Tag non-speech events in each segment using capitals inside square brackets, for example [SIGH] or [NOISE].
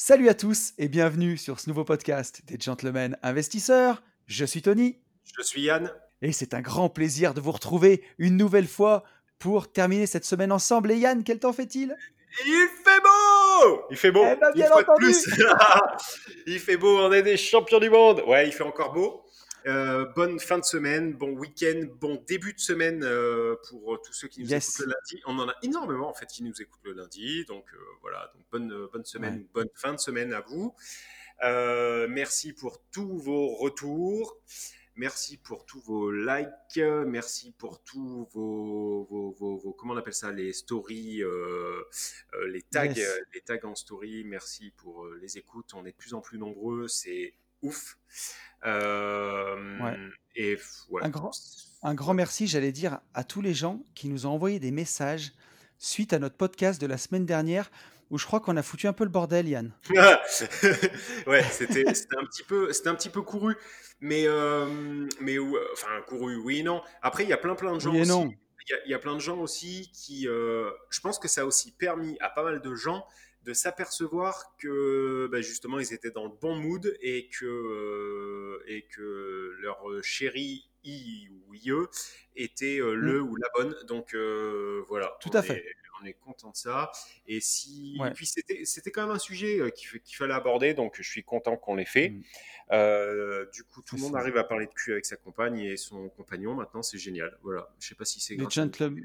Salut à tous et bienvenue sur ce nouveau podcast des Gentlemen Investisseurs. Je suis Tony Je suis Yann. et c'est un grand plaisir de vous retrouver une nouvelle fois pour terminer cette semaine ensemble. Et Yann, quel temps fait-il? Il fait beau Il fait beau. Eh ben, Une bien fois de entendu. plus. [LAUGHS] il fait beau, on est des champions du monde. Ouais, il fait encore beau. Euh, bonne fin de semaine, bon week-end, bon début de semaine euh, pour euh, tous ceux qui nous Yes. écoutent le lundi. On en a énormément en fait qui nous écoutent le lundi, donc euh, voilà, donc bonne bonne semaine, Ouais. bonne fin de semaine à vous. Merci pour tous vos retours. Merci pour tous vos likes, merci pour tous vos, vos, vos- vos- comment on appelle ça, les stories, euh, euh, les tags, Yes. les tags en story. Merci pour les écoutes. On est de plus en plus nombreux, c'est ouf. Euh, Ouais. Et f- ouais. Un grand- Un grand merci, j'allais dire, à tous les gens qui nous ont envoyé des messages suite à notre podcast de la semaine dernière où je crois qu'on a foutu un peu le bordel, Yann. [LAUGHS] ouais, c'était un petit peu c'était un petit peu couru, mais euh, mais ouais, enfin couru oui et non. Après il y a plein plein de gens Oui aussi. Il y, a, il y a plein de gens aussi qui, euh, je pense que ça a aussi permis à pas mal de gens de s'apercevoir que bah, justement ils étaient dans le bon mood et que euh, et que leur chéri i ou ie était euh, le ou la bonne. Donc euh, voilà. Mm. Tout à est- fait. On est content de ça. Et si, Ouais. et puis c'était, c'était quand même un sujet euh, qu'il, fa- qu'il fallait aborder, donc je suis content qu'on l'ait fait. Mm. Euh, du coup, tout le monde arrive à parler de cul avec sa compagne et son compagnon. Maintenant, c'est génial. Voilà. Je sais pas si c'est Les, grâce à nous, gentle- mais,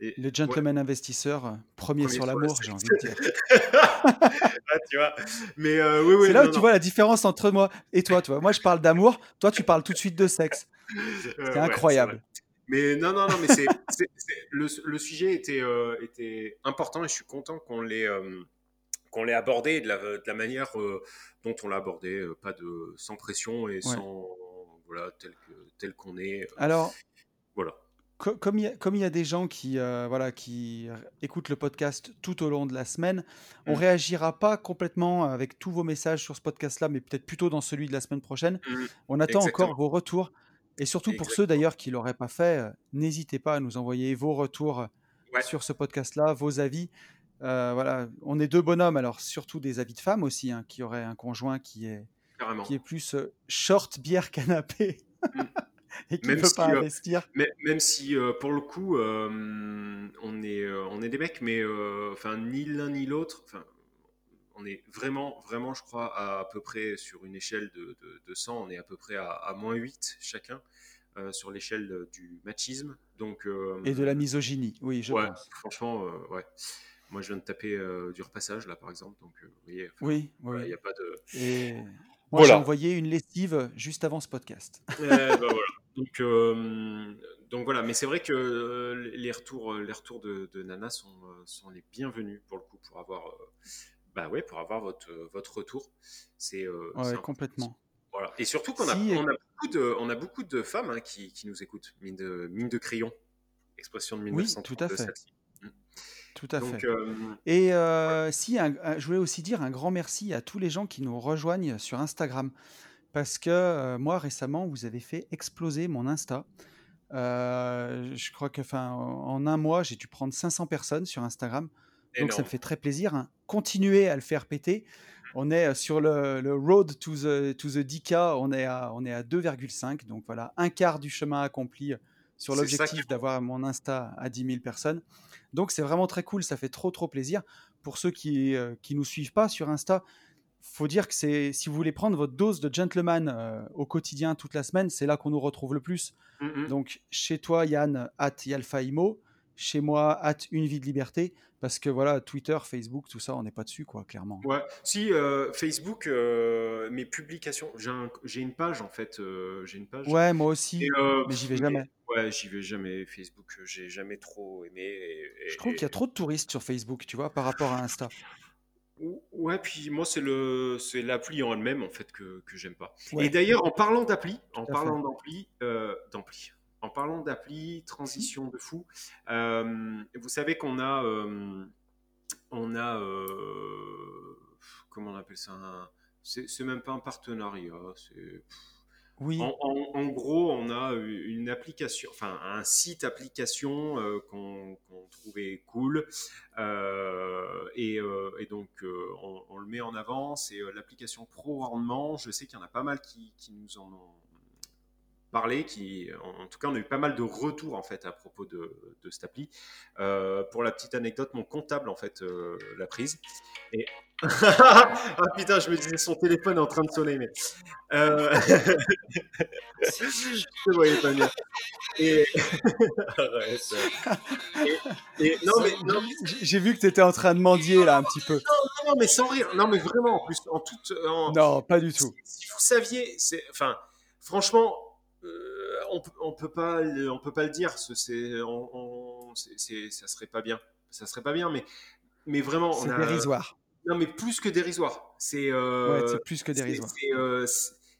et- les gentlemen investisseurs, euh, premiers Premier sur sur la l'amour, j'ai sexe. envie de dire. [LAUGHS] ah, tu vois. Mais euh, oui, oui. C'est là non, où tu vois la différence entre moi et toi. Tu vois. Moi, je parle d'amour, toi, tu parles tout de suite de sexe. [LAUGHS] C'est incroyable. Mais non, non, non, mais c'est, [LAUGHS] c'est- c'est- le, le sujet était, euh, était important et je suis content qu'on l'ait, euh, qu'on l'ait abordé de la, de la manière euh, dont on l'a abordé, pas de sans pression et sans voilà tel que tel qu'on est. Alors, voilà. co- comme il y, a- comme il y a des gens qui, voilà, qui écoutent le podcast tout au long de la semaine, on Mm. réagira pas complètement avec tous vos messages sur ce podcast-là, mais peut-être plutôt dans celui de la semaine prochaine. Mm. On attend Exactement. encore vos retours. Et surtout pour ceux d'ailleurs qui l'auraient pas fait, euh, n'hésitez pas à nous envoyer vos retours euh, Ouais. sur ce podcast-là, vos avis. Euh, voilà, on est deux bonhommes, alors surtout des avis de femmes aussi, hein, qui auraient un conjoint qui est, Carrément. qui est plus euh, short bière canapé Mm. [LAUGHS] et qui ne si, pas investir. Même si euh, pour le coup, euh, on est on est des mecs, mais enfin ni l'un ni l'autre. Enfin, on est vraiment, vraiment, je crois, à, à peu près sur une échelle de, de, de 100, on est à peu près à, à moins 8 chacun euh, sur l'échelle de- du machisme. Donc, euh, Et de la misogynie, oui, je ouais, pense. franchement, euh, ouais. Moi, je viens de taper euh, du repassage, là, par exemple. Donc, euh, vous voyez, enfin, Oui, voilà, il oui. n'y a pas de. Et moi, Voilà. j'ai envoyé une lessive juste avant ce podcast. [LAUGHS] Eh ben voilà. Donc, euh, donc voilà, mais c'est vrai que euh, les retours, les retours de, de Nana sont, euh, sont les bienvenus pour le coup pour avoir, euh, bah ouais, pour avoir votre, votre retour. C'est euh, Ouais, complètement. Voilà. Et surtout qu'on a, Si, et- on a beaucoup de, on a beaucoup de femmes hein, qui, qui nous écoutent, mine de, mine de crayon, expression de Oui, 1932. tout à fait. celle-ci. Tout à Donc fait. euh, Et euh, si, un- un- je voulais aussi dire un grand merci à tous les gens qui nous rejoignent sur Instagram. Parce que euh, moi, récemment, vous avez fait exploser mon Insta. Euh, je crois que, enfin, en un mois, j'ai dû prendre 500 personnes sur Instagram. Donc, ça me fait très plaisir. hein. Continuez à le faire péter. On est euh, sur le, le road to the, to the 10K. On est à, on est à 2,5. Donc, voilà, un quart du chemin accompli euh, sur qui l'objectif d'avoir mon Insta à 10 000 personnes. Donc, c'est vraiment très cool. Ça fait trop, trop plaisir. Pour ceux qui ne nous suivent pas sur Insta, faut dire que c'est si vous voulez prendre votre dose de gentleman euh, au quotidien toute la semaine, c'est là qu'on nous retrouve le plus. Mm, mm. Donc chez toi, Yann, at Yalfaimo, chez moi, at Une vie de liberté, parce que voilà, Twitter, Facebook, tout ça, on n'est pas dessus, quoi, clairement. Ouais, si euh, Facebook, euh, mes publications, j'ai un- j'ai une page en fait, euh, j'ai une page. Ouais, moi aussi, euh, mais j'y vais mais- jamais. Ouais, j'y vais jamais. Facebook, j'ai jamais trop aimé. et- et- Je trouve qu'il y a trop de touristes sur Facebook, tu vois, par rapport à Insta. Ou- Ouais, puis moi, c'est le, c'est l'appli en elle-même en fait que, que j'aime pas. Ouais. Et d'ailleurs, en parlant d'appli, en parlant d'appli, euh, d'appli, en parlant d'appli, transition de fou. euh, vous savez qu'on a, euh, on a, euh, comment on appelle ça C'est même pas un partenariat, c'est Oui. En, gros, on a une application, enfin un site application euh, qu'on trouvait cool. Euh, et, euh, donc, on, le met en avant. C'est l'application Pro Rendement. Je sais qu'il y en a pas mal qui, qui nous en ont parlé, qui, en tout cas, on a eu pas mal de retours en fait à propos de, de cette appli. Euh, pour la petite anecdote, mon comptable en fait euh, l'a prise. Et [LAUGHS] ah putain, je me disais son téléphone est en train de sonner, mais euh... [LAUGHS] je voyais pas bien. [LAUGHS] Et... et... non mais non, j'ai vu que tu étais en train de mendier là un petit peu. Non, non, mais sans rire. Non mais vraiment en plus en toute. Non, pas du tout. Si, vous saviez, c'est enfin franchement on, on peut pas, on peut pas le dire. C'est, on, ça serait pas bien. Ça serait pas bien, mais, mais vraiment, c'est dérisoire. Non, mais plus que dérisoire. C'est, euh, c'est plus que dérisoire. Euh,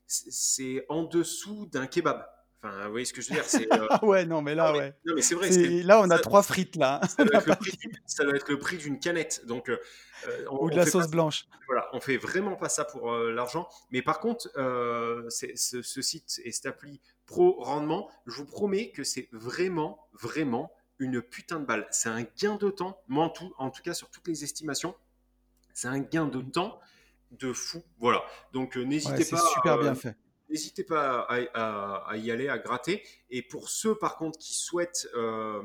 c'est, en dessous d'un kebab. Enfin, vous voyez ce que je veux dire c'est, [LAUGHS] Ouais, non, mais là, ouais. Non, mais c'est vrai. Là, on a trois frites, là. [LAUGHS] Ça doit, être le prix, d'une canette. Donc, Ou de la sauce blanche. Voilà, on fait vraiment pas ça pour l'argent. Mais par contre, ce, ce, site et cette appli pro rendement, je vous promets que c'est vraiment, vraiment une putain de balle. C'est un gain de temps, moi en tout, en tout cas sur toutes les estimations, c'est un gain de temps de fou. Voilà. Donc euh, n'hésitez pas. super euh, bien fait. N'hésitez pas à, y aller, à gratter. Et pour ceux par contre qui souhaitent euh,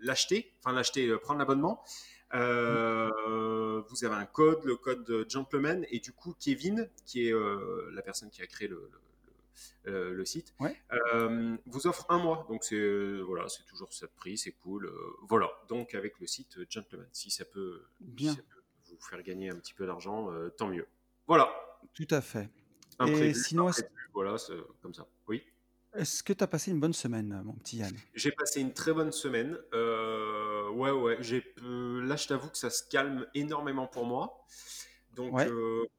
l'acheter, enfin l'acheter, prendre l'abonnement, vous avez un code, le code Gentleman, et du coup Kevin, qui est la personne qui a créé le euh, le site, euh, vous offre un mois. Donc c'est euh, voilà, c'est toujours ça de prix, c'est cool. voilà. Donc avec le site Gentleman, si ça peut, Bien. vous faire gagner un petit peu d'argent, tant mieux. Voilà. Tout à fait. Et sinon, voilà, comme ça. Oui. Est-ce que tu as passé une bonne semaine, mon petit Yann? J'ai passé une très bonne semaine. ouais, ouais. J'ai, là, je t'avoue que ça se calme énormément pour moi. Donc,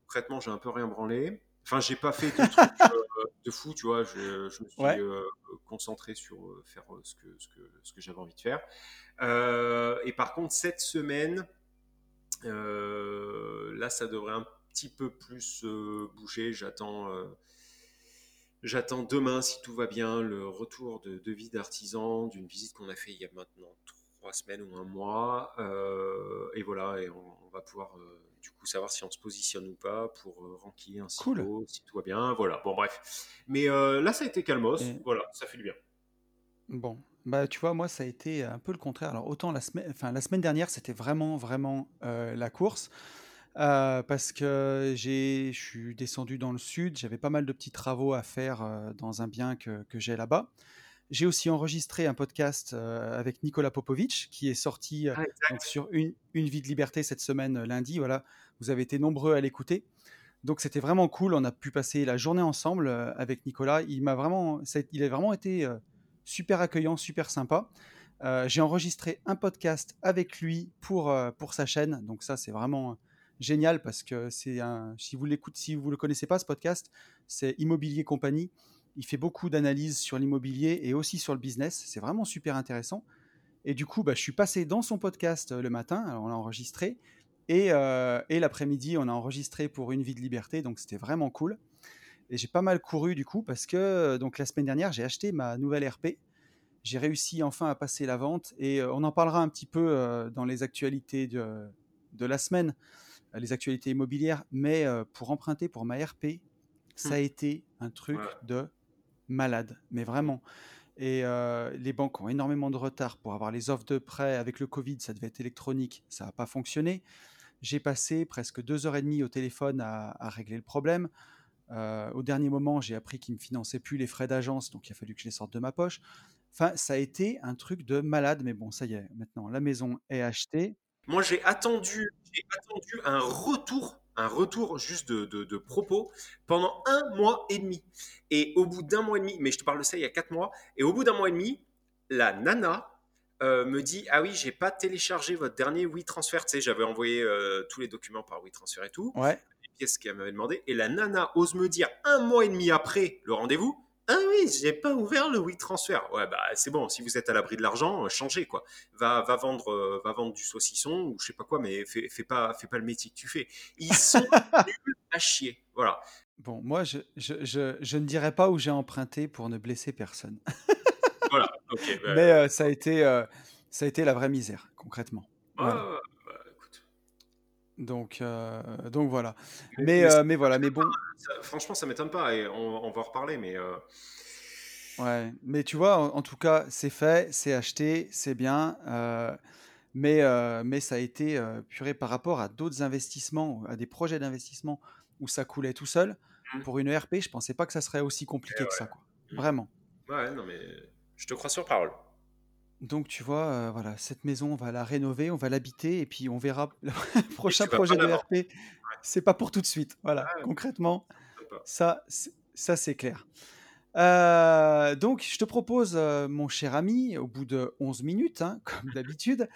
concrètement, j'ai un peu rien branlé. Enfin, j'ai pas fait de trucs euh, de fou, tu vois. Je, me suis euh, concentré sur euh, faire ce que, ce que, ce que j'avais envie de faire. et par contre, cette semaine, là, ça devrait un petit peu plus bouger. J'attends. J'attends demain, si tout va bien, le retour de, de vie d'artisan d'une visite qu'on a fait il y a maintenant trois semaines ou un mois. et voilà, et on, va pouvoir du coup savoir si on se positionne ou pas pour euh, un silo, si tout va bien, voilà. Bon bref. Mais euh, là ça a été calmos, voilà, ça fait du bien. Bon, bah tu vois moi ça a été un peu le contraire. Alors autant la semaine, enfin la semaine dernière c'était vraiment vraiment euh, la course. parce que j'ai, je suis descendu dans le sud, j'avais pas mal de petits travaux à faire dans un bien que, que j'ai là-bas. J'ai aussi enregistré un podcast euh, avec Nicolas Popovic qui est sorti euh, ah, sur une, une, vie de liberté cette semaine euh, lundi. Voilà, vous avez été nombreux à l'écouter. Donc c'était vraiment cool. On a pu passer la journée ensemble avec Nicolas. Il m'a vraiment, il a vraiment été super accueillant, super sympa. J'ai enregistré un podcast avec lui pour, pour sa chaîne. Donc ça c'est vraiment génial parce que c'est un. Si vous l'écoutez, si vous le connaissez pas ce podcast, c'est Immobilier Compagnie. Il fait beaucoup d'analyses sur l'immobilier et aussi sur le business. C'est vraiment super intéressant. Et du coup, bah, je suis passé dans son podcast euh, le matin, on l'a enregistré. Et, euh, et l'après-midi, on a enregistré pour Une vie de liberté, donc c'était vraiment cool. Et j'ai pas mal couru du coup, parce que euh, donc, la semaine dernière, j'ai acheté ma nouvelle RP. J'ai réussi enfin à passer la vente et on en parlera un petit peu dans les actualités de, de la semaine, les actualités immobilières. Mais pour emprunter pour ma RP, ça a mmh. été un truc de malade, mais vraiment. Et euh, les banques ont énormément de retard pour avoir les offres de prêt. Avec le Covid, ça devait être électronique, ça n'a pas fonctionné. J'ai passé presque deux heures et demie au téléphone à, régler le problème. Euh, au dernier moment, j'ai appris qu'ils ne me finançaient plus les frais d'agence, donc il a fallu que je les sorte de ma poche. Enfin, ça a été un truc de malade, mais bon, ça y est, maintenant la maison est achetée. Moi, j'ai attendu, j'ai attendu un retour un retour juste de, propos pendant un mois et demi. Et au bout d'un mois et demi, mais je te parle de ça il y a quatre mois, et au bout d'un mois et demi, la nana euh, me dit Ah oui, j'ai pas téléchargé votre dernier WeTransfer. Tu sais, j'avais envoyé euh, tous les documents par WeTransfer et tout, ouais. les pièces qu'elle m'avait demandé. Et la nana ose me dire un mois et demi après le rendez-vous ah oui, j'ai pas ouvert le WeTransfer. Ouais, bah c'est bon, si vous êtes à l'abri de l'argent, euh, changez quoi. Va, va, vendre, euh, va vendre du saucisson ou je sais pas quoi, mais fais, fais, pas, fais pas le métier que tu fais. Ils sont [LAUGHS] à chier. voilà. Bon, moi, je, je, je, je ne dirais pas où j'ai emprunté pour ne blesser personne. voilà, ok. bah, [LAUGHS] Mais euh, ça, a été, euh, ça a été la vraie misère, concrètement. Voilà. ouais, ouais, bah, écoute. Donc, euh, donc voilà. Mais, Mais, ça- euh, mais voilà, mais bon, ça- franchement, ça m'étonne pas et on, on va en reparler, mais euh, ouais. Mais tu vois, en, en tout cas, c'est fait, c'est acheté, c'est bien. mais, mais ça a été puré par rapport à d'autres investissements, à des projets d'investissement où ça coulait tout seul. Mm. Pour une ERP, je pensais pas que ça serait aussi compliqué que ça, quoi. Mm. Vraiment. ouais, non, mais je te crois sur parole. Donc tu vois, euh, voilà, cette maison, on va la rénover, on va l'habiter, et puis on verra [LAUGHS] le prochain projet de. RP. C'est pas pour tout de suite. Voilà, Ouais. concrètement, ça, c'est- ça c'est clair. Euh, donc, je te propose, euh, mon cher ami, au bout de 11 minutes, hein, [LAUGHS] comme d'habitude,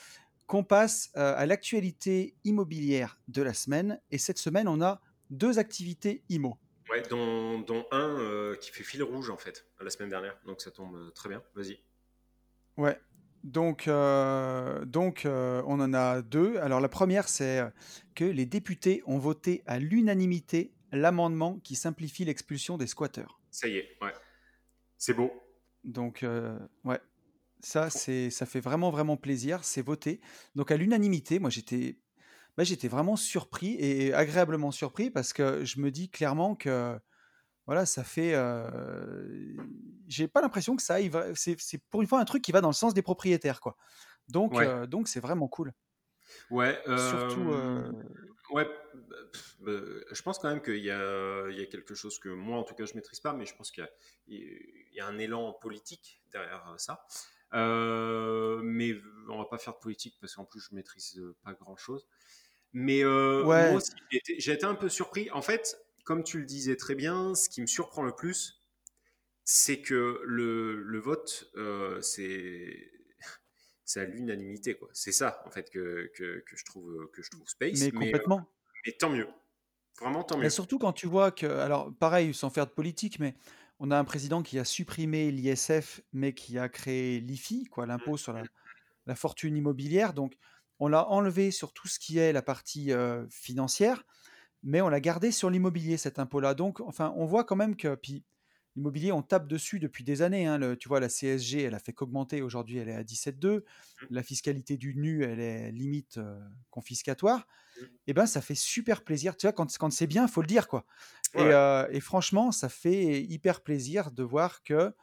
qu'on passe à l'actualité immobilière de la semaine. Et cette semaine, on a deux activités IMO. Ouais, dont, dont un qui fait fil rouge en fait, la semaine dernière. Donc ça tombe très bien. Vas-y. Ouais. Donc, euh, donc euh, on en a deux. Alors, la première, c'est euh, que les députés ont voté à l'unanimité l'amendement qui simplifie l'expulsion des squatteurs. Ça y est, ouais. C'est beau. Donc, euh, ouais, ça, c'est, ça fait vraiment, vraiment plaisir. C'est voté. Donc, à l'unanimité, moi, j'étais, bah, j'étais vraiment surpris et agréablement surpris parce que je me dis clairement que, voilà, ça fait. euh, j'ai pas l'impression que ça aille. C'est, pour une fois un truc qui va dans le sens des propriétaires, quoi. Donc, Ouais. euh, donc c'est vraiment cool. Ouais. Surtout. Ouais, bah, pff, je pense quand même qu'il y y a quelque chose que moi, en tout cas, je maîtrise pas, mais je pense qu'il y a, il y a un élan politique derrière ça. Mais on va pas faire de politique parce qu'en plus, je maîtrise pas grand-chose. Mais euh, Ouais. moi aussi, j'ai été un peu surpris. En fait, comme tu le disais très bien, ce qui me surprend le plus, c'est que le, le vote, euh, [LAUGHS] c'est à l'unanimité, quoi. C'est ça, en fait, que, que, que je trouve que je trouve space. mais Mais, euh, complètement. mais tant mieux. Vraiment, tant mieux. surtout quand tu vois que, alors pareil, sans faire de politique, mais on a un président qui a supprimé l'ISF, mais qui a créé l'IFI, quoi, l'impôt sur la, la fortune immobilière. Donc, on l'a enlevé sur tout ce qui est la partie euh, financière, mais on l'a gardé sur l'immobilier, cet impôt-là. Donc, enfin, on voit quand même que, puis, l'immobilier, on tape dessus depuis des années. hein. Le- tu vois, la CSG, elle a fait qu'augmenter. Aujourd'hui, elle est à 17,2. La fiscalité du nu, elle est limite euh, confiscatoire. Mm. Et ben, ça fait super plaisir. Tu vois, quand, quand c'est bien, faut le dire, quoi. Et, euh, et franchement, ça fait hyper plaisir de voir que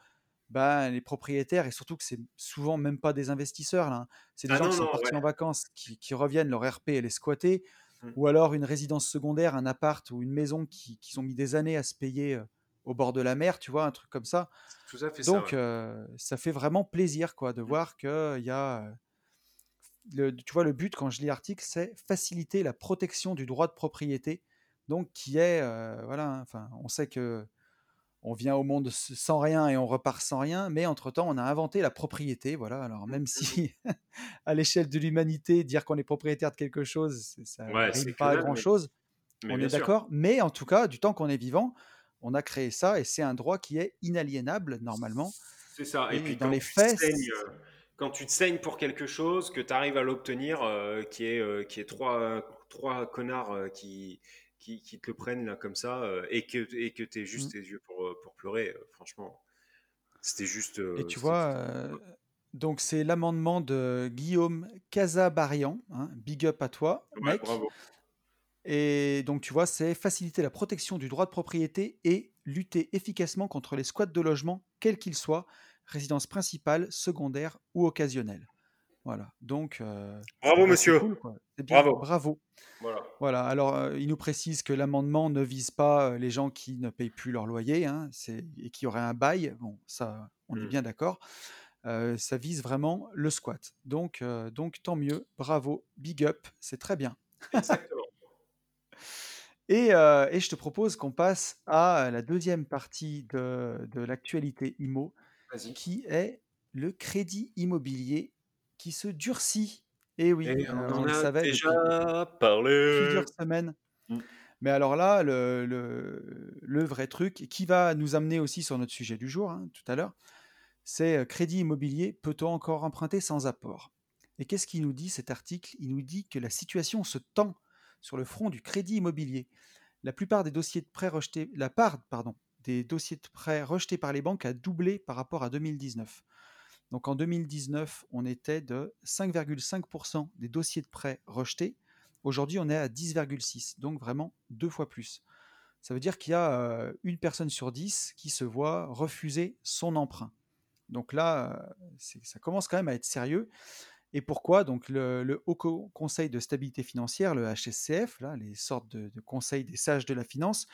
ben, les propriétaires, et surtout que c'est souvent même pas des investisseurs, là, hein, c'est des Ah gens non, qui sont non, partis ouais. en vacances, qui, qui reviennent, leur RP, elle est squattée, Mm. ou alors une résidence secondaire, un appart ou une maison qui, qui ont mis des années à se payer euh, au bord de la mer, tu vois, un truc comme ça. C'est tout à fait ça. Donc, ouais. euh, ça fait vraiment plaisir, quoi, de voir qu'il y a. euh, le- tu vois, le but, quand je lis l'article, c'est faciliter la protection du droit de propriété, donc qui est, euh, voilà, hein, enfin, on sait que on vient au monde sans rien et on repart sans rien, mais entre-temps, on a inventé la propriété, voilà. Alors, même si, [LAUGHS] à l'échelle de l'humanité, dire qu'on est propriétaire de quelque chose, ça Ouais, c'est que pas à grand-chose, Mais on est d'accord, mais en tout cas, du temps qu'on est vivant, on a créé ça et c'est un droit qui est inaliénable, normalement. C'est ça. Et, Et puis dans les faits, saignes, euh, quand tu te saignes pour quelque chose, que tu arrives à l'obtenir, euh, qui est euh, qui est trois trois connards euh, qui, qui qui te le prennent là comme ça, euh, et que et que t'aies juste Mm. tes yeux pour euh, pour pleurer. euh, franchement, c'était juste. Et tu vois, juste- donc c'est l'amendement de Guillaume Casabarian, hein, big up à toi, Ouais, mec. bravo. Et donc tu vois, c'est faciliter la protection du droit de propriété et lutter efficacement contre les squats de logement, quels qu'ils soient, résidence principale, secondaire ou occasionnelle. Voilà, donc euh, Bravo, monsieur. cool, bien, Bravo. bravo. Voilà. Voilà, alors euh, il nous précise que l'amendement ne vise pas euh, les gens qui ne payent plus leur loyer hein, et qui auraient un bail. Bon, ça, on est Mm. bien d'accord. Euh, ça vise vraiment le squat. Donc, donc tant mieux, bravo, big up, c'est très bien. Exactement. [LAUGHS] Et, et je te propose qu'on passe à la deuxième partie de, de l'actualité IMO, qui est le crédit immobilier qui se durcit. Et oui, Et euh, on on en le a savait depuis déjà parlé. plusieurs semaines. Mm. Mais alors là, le, le- le vrai truc, qui va nous amener aussi sur notre sujet du jour, hein, tout à l'heure, c'est euh, crédit immobilier, peut-on encore emprunter sans apport? Et qu'est-ce qu'il nous dit cet article? Il nous dit que la situation se tend sur le front du crédit immobilier. la plupart des dossiers de prêt rejetés, la part, pardon, des dossiers de prêt rejetés par les banques a doublé par rapport à 2019. Donc en 2019, on était de 5,5% des dossiers de prêt rejetés. Aujourd'hui, on est à 10,6%, donc vraiment deux fois plus. Ça veut dire qu'il y a une personne sur dix qui se voit refuser son emprunt. Donc là, ça commence quand même à être sérieux. Et pourquoi? Donc le, Haut Conseil de stabilité financière, le HSCF, là, les sortes de, de, conseils des sages de la finance,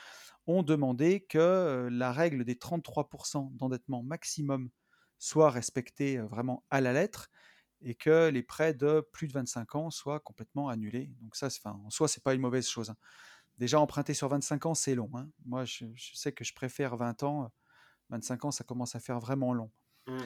ont demandé que la règle des 33% d'endettement maximum soit respectée vraiment à la lettre et que les prêts de plus de 25 ans soient complètement annulés. Donc ça, enfin, en soi, c'est pas une mauvaise chose. Hein. Déjà, emprunter sur 25 ans, c'est long. Hein. Moi, je, sais que je préfère 20 ans. 25 ans, ça commence à faire vraiment long. Mmh.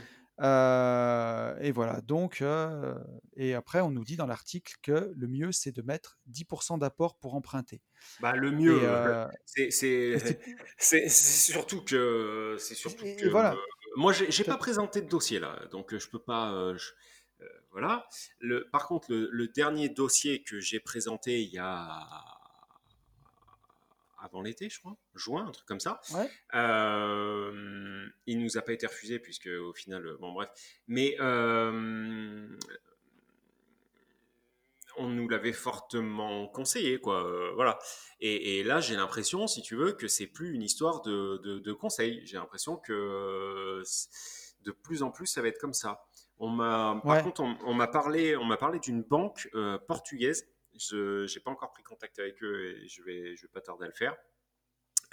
Euh, et voilà, donc, euh, et après, on nous dit dans l'article que le mieux, c'est de mettre 10% d'apport pour emprunter. Bah, le mieux, euh, [LAUGHS] c'est surtout que. C'est surtout que. Voilà. Moi, j'ai pas présenté de dossier là, donc je peux pas. voilà. Le, par contre, le dernier dossier que j'ai présenté il y a avant l'été, je crois, juin, un truc comme ça. Ouais. Euh, il nous a pas été refusé puisque au final, euh, bon bref, mais euh, on nous l'avait fortement conseillé, quoi. Euh, voilà. Et, là, j'ai l'impression, si tu veux, que c'est plus une histoire de, de, conseils. J'ai l'impression que de plus en plus, ça va être comme ça. On m'a, par contre, on, m'a parlé, on m'a parlé d'une banque portugaise je n'ai pas encore pris contact avec eux et je vais, je vais pas tarder à le faire.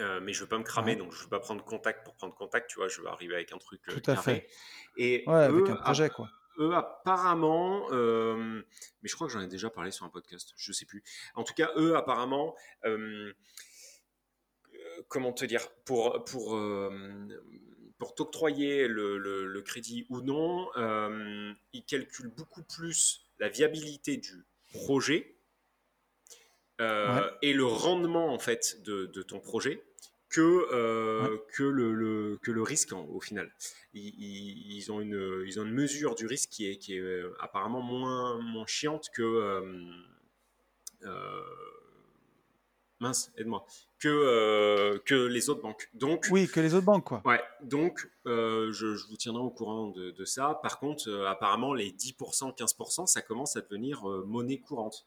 Euh, mais je veux pas me cramer, donc je veux pas prendre contact pour prendre contact, tu vois, je veux arriver avec un truc euh, Tout à fait. Et ouais, avec un projet, quoi. Eux, apparemment, euh, mais je crois que j'en ai déjà parlé sur un podcast, je sais plus. En tout cas, eux, apparemment, comment te dire, pour, pour, pour t'octroyer le, le, le, crédit ou non, ils calculent beaucoup plus la viabilité du projet euh, et le rendement en fait de, ton projet que, euh, que, le, que le risque au final. Ils, ont une, ils ont une mesure du risque qui est, qui est euh, apparemment moins, moins chiante que... mince, aide-moi. Que, que les autres banques. Donc, oui, que les autres banques, quoi. Ouais, donc je, je, vous tiendrai au courant de, de ça. Par contre, apparemment, les 10%, 15%, ça commence à devenir monnaie courante.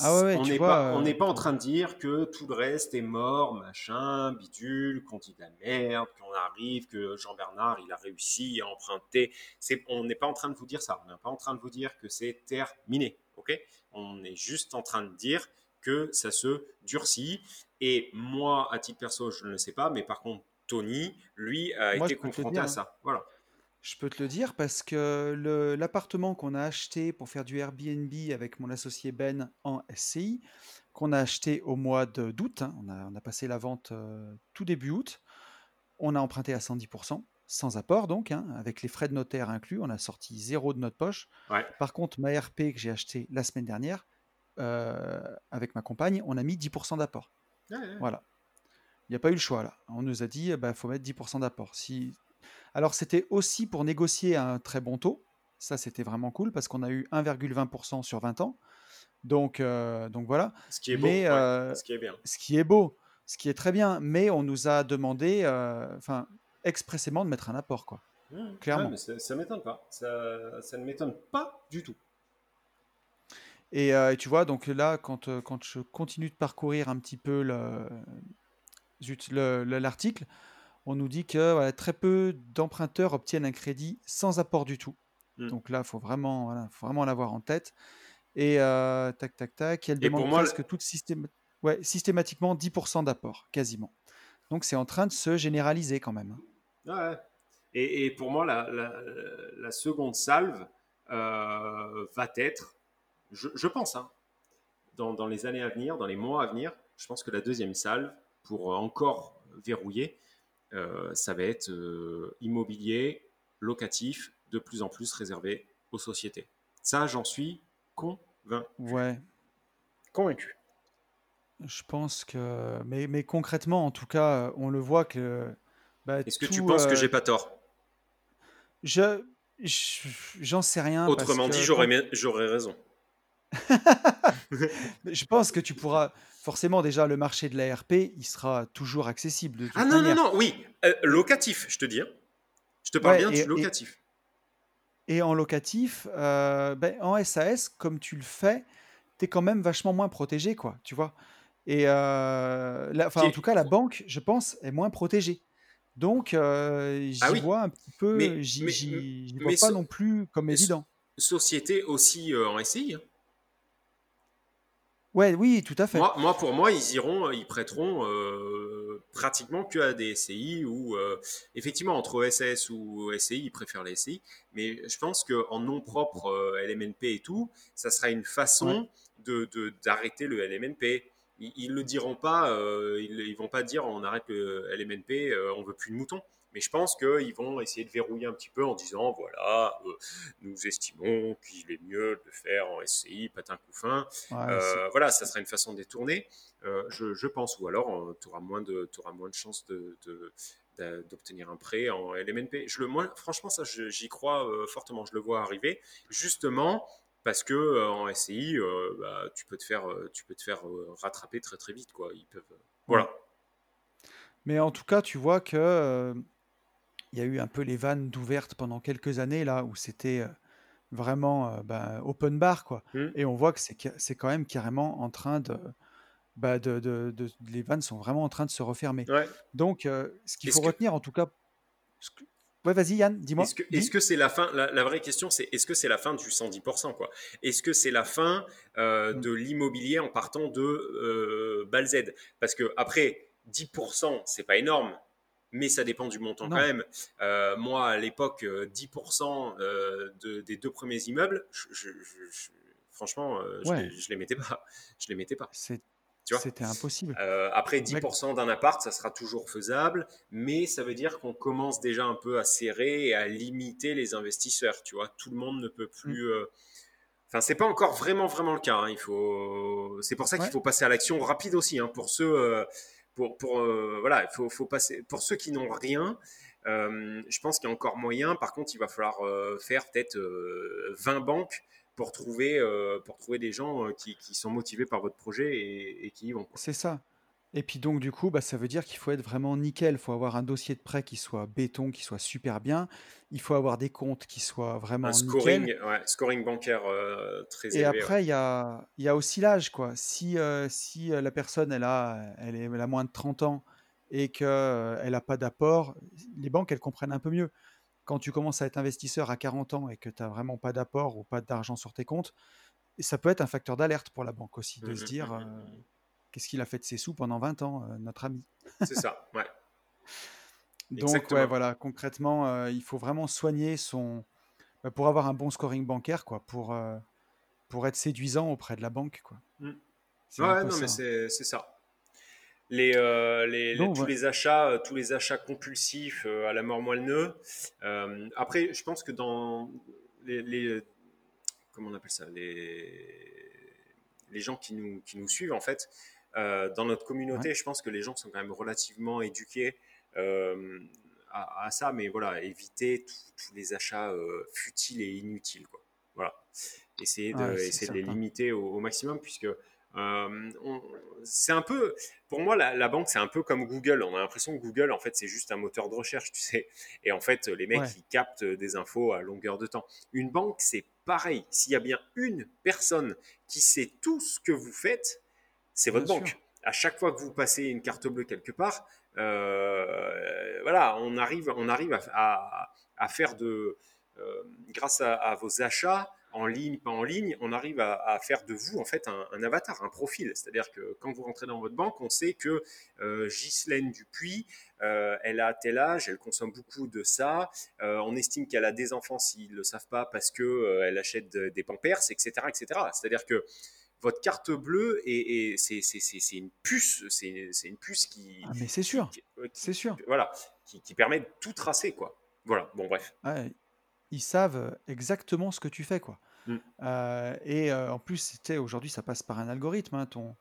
Ah on n'est pas, n'est pas en train de dire que tout le reste est mort, machin, bidule, qu'on dit de la merde, qu'on arrive, que Jean Bernard il a réussi à emprunter. C'est, on n'est pas en train de vous dire ça. On n'est pas en train de vous dire que c'est terminé, ok? On est juste en train de dire que ça se durcit. Et moi, à titre perso, je ne le sais pas, mais par contre, Tony, lui, a été confronté à hein. ça. Voilà. Je peux te le dire parce que l'appartement qu'on a acheté pour faire du Airbnb avec mon associé Ben en SCI, qu'on a acheté au mois d'août, hein, on, a, on, a, passé la vente euh, tout début août, on a emprunté à 110%, sans apport donc, hein, avec les frais de notaire inclus, on a sorti zéro de notre poche. Par contre, ma RP que j'ai acheté la semaine dernière, euh, avec ma compagne, on a mis 10% d'apport. Voilà. Il n'y a pas eu le choix là. On nous a dit, il bah, faut mettre 10% d'apport. Si alors c'était aussi pour négocier un très bon taux. Ça, c'était vraiment cool parce qu'on a eu 1,20% sur 20 ans. Donc, euh, donc voilà. Ce qui est beau. Euh, ce qui est bien. Ce qui est beau. Ce qui est très bien. Mais on nous a demandé, euh, enfin, expressément de mettre un apport, quoi. Mmh. Clairement. ça, ne m'étonne pas. Ça, ne m'étonne pas du tout. Et, tu vois, donc là, quand, quand je continue de parcourir un petit peu l'article, on nous dit que très peu d'emprunteurs obtiennent un crédit sans apport du tout. Hmm. Donc là, il faut vraiment, faut vraiment l'avoir en tête. Et euh, tac, tac, tac, elle demande presque toute ouais, systématiquement 10% d'apport, quasiment. Donc c'est en train de se généraliser quand même. Ouais. Et, pour moi, la, seconde salve euh, va être, je, pense, hein, dans, dans, les années à venir, dans les mois à venir, je pense que la deuxième salve, pour encore verrouiller, ça va être euh, immobilier, locatif, de plus en plus réservé aux sociétés. Ça, j'en suis convaincu. Ouais. Convaincu. Je pense que. Mais, mais concrètement, en tout cas, on le voit que. Bah, Est-ce que tu penses que euh, j'ai pas tort? Je. J'en sais rien. Autrement dit, j'aurais raison. [LAUGHS] Je pense que tu pourras forcément déjà le marché de la RP, il sera toujours accessible de Ah non, non, manière. non, oui, euh, locatif, je te dis. hein. Je te parle Ouais, bien et, du locatif. et en locatif, euh, ben, en SAS, comme tu le fais, tu es quand même vachement moins protégé, quoi, tu vois. Et euh, la- en tout cas, la banque, je pense, est moins protégée. Donc, euh, Ah j'y oui, vois un petit peu, mais, j'y vois mais pas so- non plus comme so- évident. société aussi en SCI. hein. Ouais, oui, tout à fait. Moi, moi, pour moi, ils iront, ils prêteront euh, pratiquement que à des SCI ou euh, effectivement entre SAS ou SCI, ils préfèrent les SCI. Mais je pense qu'en nom propre euh, LMNP et tout, ça sera une façon de de- d'arrêter le LMNP. Ils, ils le diront pas, euh, ils, ils vont pas dire on arrête le LMNP, euh, on veut plus de moutons. Mais je pense qu'ils vont essayer de verrouiller un petit peu en disant voilà, euh, nous estimons qu'il est mieux de le faire en SCI, patin couffin. Ouais, Euh, voilà, ça sera une façon de détourner, euh, je, je pense. Ou alors, tu auras moins de, moins de chances de, de- d'a- d'obtenir un prêt en LMNP. Je le, moi, franchement, ça, j'y crois euh, fortement. Je le vois arriver, justement parce que euh, en SCI, euh, bah, tu peux te faire, tu peux te faire rattraper très très vite, quoi. Ils peuvent, voilà. Mais en tout cas, tu vois que il y a eu un peu les vannes d'ouvertes pendant quelques années là où c'était euh, vraiment euh, ben, open bar quoi. Hmm. Et on voit que c'est quand même carrément en train de, bah, de, de- de- les vannes sont vraiment en train de se refermer. Ouais. Donc, euh, ce qu'il faut que, retenir en tout cas, que- ouais, vas-y Yann, dis-moi, est-ce que c'est la fin la, la vraie question, c'est est-ce que c'est la fin du 110%, quoi? Est-ce que c'est la fin euh, Mm. de l'immobilier en partant de euh, BAL-Z Parce que après 10%, c'est pas énorme, mais ça dépend du montant quand même. Euh, moi, à l'époque, euh, 10% euh, de- des deux premiers immeubles, je- je- je- je- franchement, euh, je, ouais, les, je les mettais pas. Je les mettais pas. c'est- c'était impossible. euh, après, Mec, 10% d'un appart, ça sera toujours faisable, mais ça veut dire qu'on commence déjà un peu à serrer et à limiter les investisseurs. Tu vois, tout le monde ne peut mm, plus. euh, Enfin, c'est pas encore vraiment vraiment le cas. hein. Il faut. C'est pour ça qu'il ouais, faut passer à l'action rapide aussi. hein, pour ceux, euh, pour euh, voilà, il faut, passer. Pour ceux qui n'ont rien, euh, je pense qu'il y a encore moyen. Par contre, il va falloir euh, faire peut-être euh, 20 banques pour trouver pour trouver des gens qui, sont motivés par votre projet et, et qui y vont. c'est ça. Et puis donc du coup, bah, ça veut dire qu'il faut être vraiment nickel. Il faut avoir un dossier de prêt qui soit béton, qui soit super bien. Il faut avoir des comptes qui soient Un vraiment scoring, nickel. ouais, scoring bancaire euh, très Et élevé. ouais. après, il y a, y a aussi l'âge, quoi. Si, euh, si euh, la personne, elle a, elle est, elle a moins de 30 ans et qu'elle n'a pas d'apport, les banques, elles comprennent un peu mieux. Quand tu commences à être investisseur à 40 ans et que tu n'as vraiment pas d'apport ou pas d'argent sur tes comptes, et ça peut être un facteur d'alerte pour la banque aussi, de Mm, se dire, mm, euh, mm, mm. Qu'est-ce qu'il a fait de ses sous pendant 20 ans, euh, notre ami. C'est ça, ouais, [LAUGHS] Donc, ouais, voilà, concrètement, euh, il faut vraiment soigner son... bah, pour avoir un bon scoring bancaire, quoi, pour, euh, pour être séduisant auprès de la banque, quoi. Mm. Ouais, non, mais ça. c'est c'est ça. Les, euh, les, tous ouais. les achats, tous les achats compulsifs euh, à la mort moelle Euh, après, je pense que dans les, les- comment on appelle ça, les, les gens qui nous, qui nous suivent en fait, euh, dans notre Ouais. communauté, je pense que les gens sont quand même relativement éduqués euh, à, à ça, mais voilà, éviter tous les achats euh, futiles et inutiles, quoi. Voilà, essayer de, Ouais, essayer de les limiter au, au maximum, puisque c'est un peu, pour moi, la, la banque, c'est un peu comme Google. On a l'impression que Google, en fait, c'est juste un moteur de recherche, tu sais. Et en fait, les mecs, Ouais, ils captent des infos à longueur de temps. Une banque, c'est pareil. S'il y a bien une personne qui sait tout ce que vous faites, c'est bien votre sûr. banque. À chaque fois que vous passez une carte bleue quelque part, euh, voilà, on arrive, on arrive à, à- à faire de, euh, grâce à, à vos achats en ligne, pas en ligne, on arrive à, faire de vous en fait un, un avatar, un profil. C'est-à-dire que quand vous rentrez dans votre banque, on sait que euh, Ghislaine Dupuis, euh, elle a tel âge, elle consomme beaucoup de ça. On estime qu'elle a des enfants s'ils ne le savent pas parce que elle achète de- des pampers, etc., etc. C'est-à-dire que votre carte bleue et, c'est une puce, c'est une puce qui, Ah, mais c'est sûr, euh, c'est sûr. voilà, qui, qui permet de tout tracer quoi. Voilà. Bon bref. Ouais, ils savent exactement ce que tu fais, quoi. Mm. Euh, et euh, en plus, aujourd'hui, ça passe par un algorithme, hein, ton,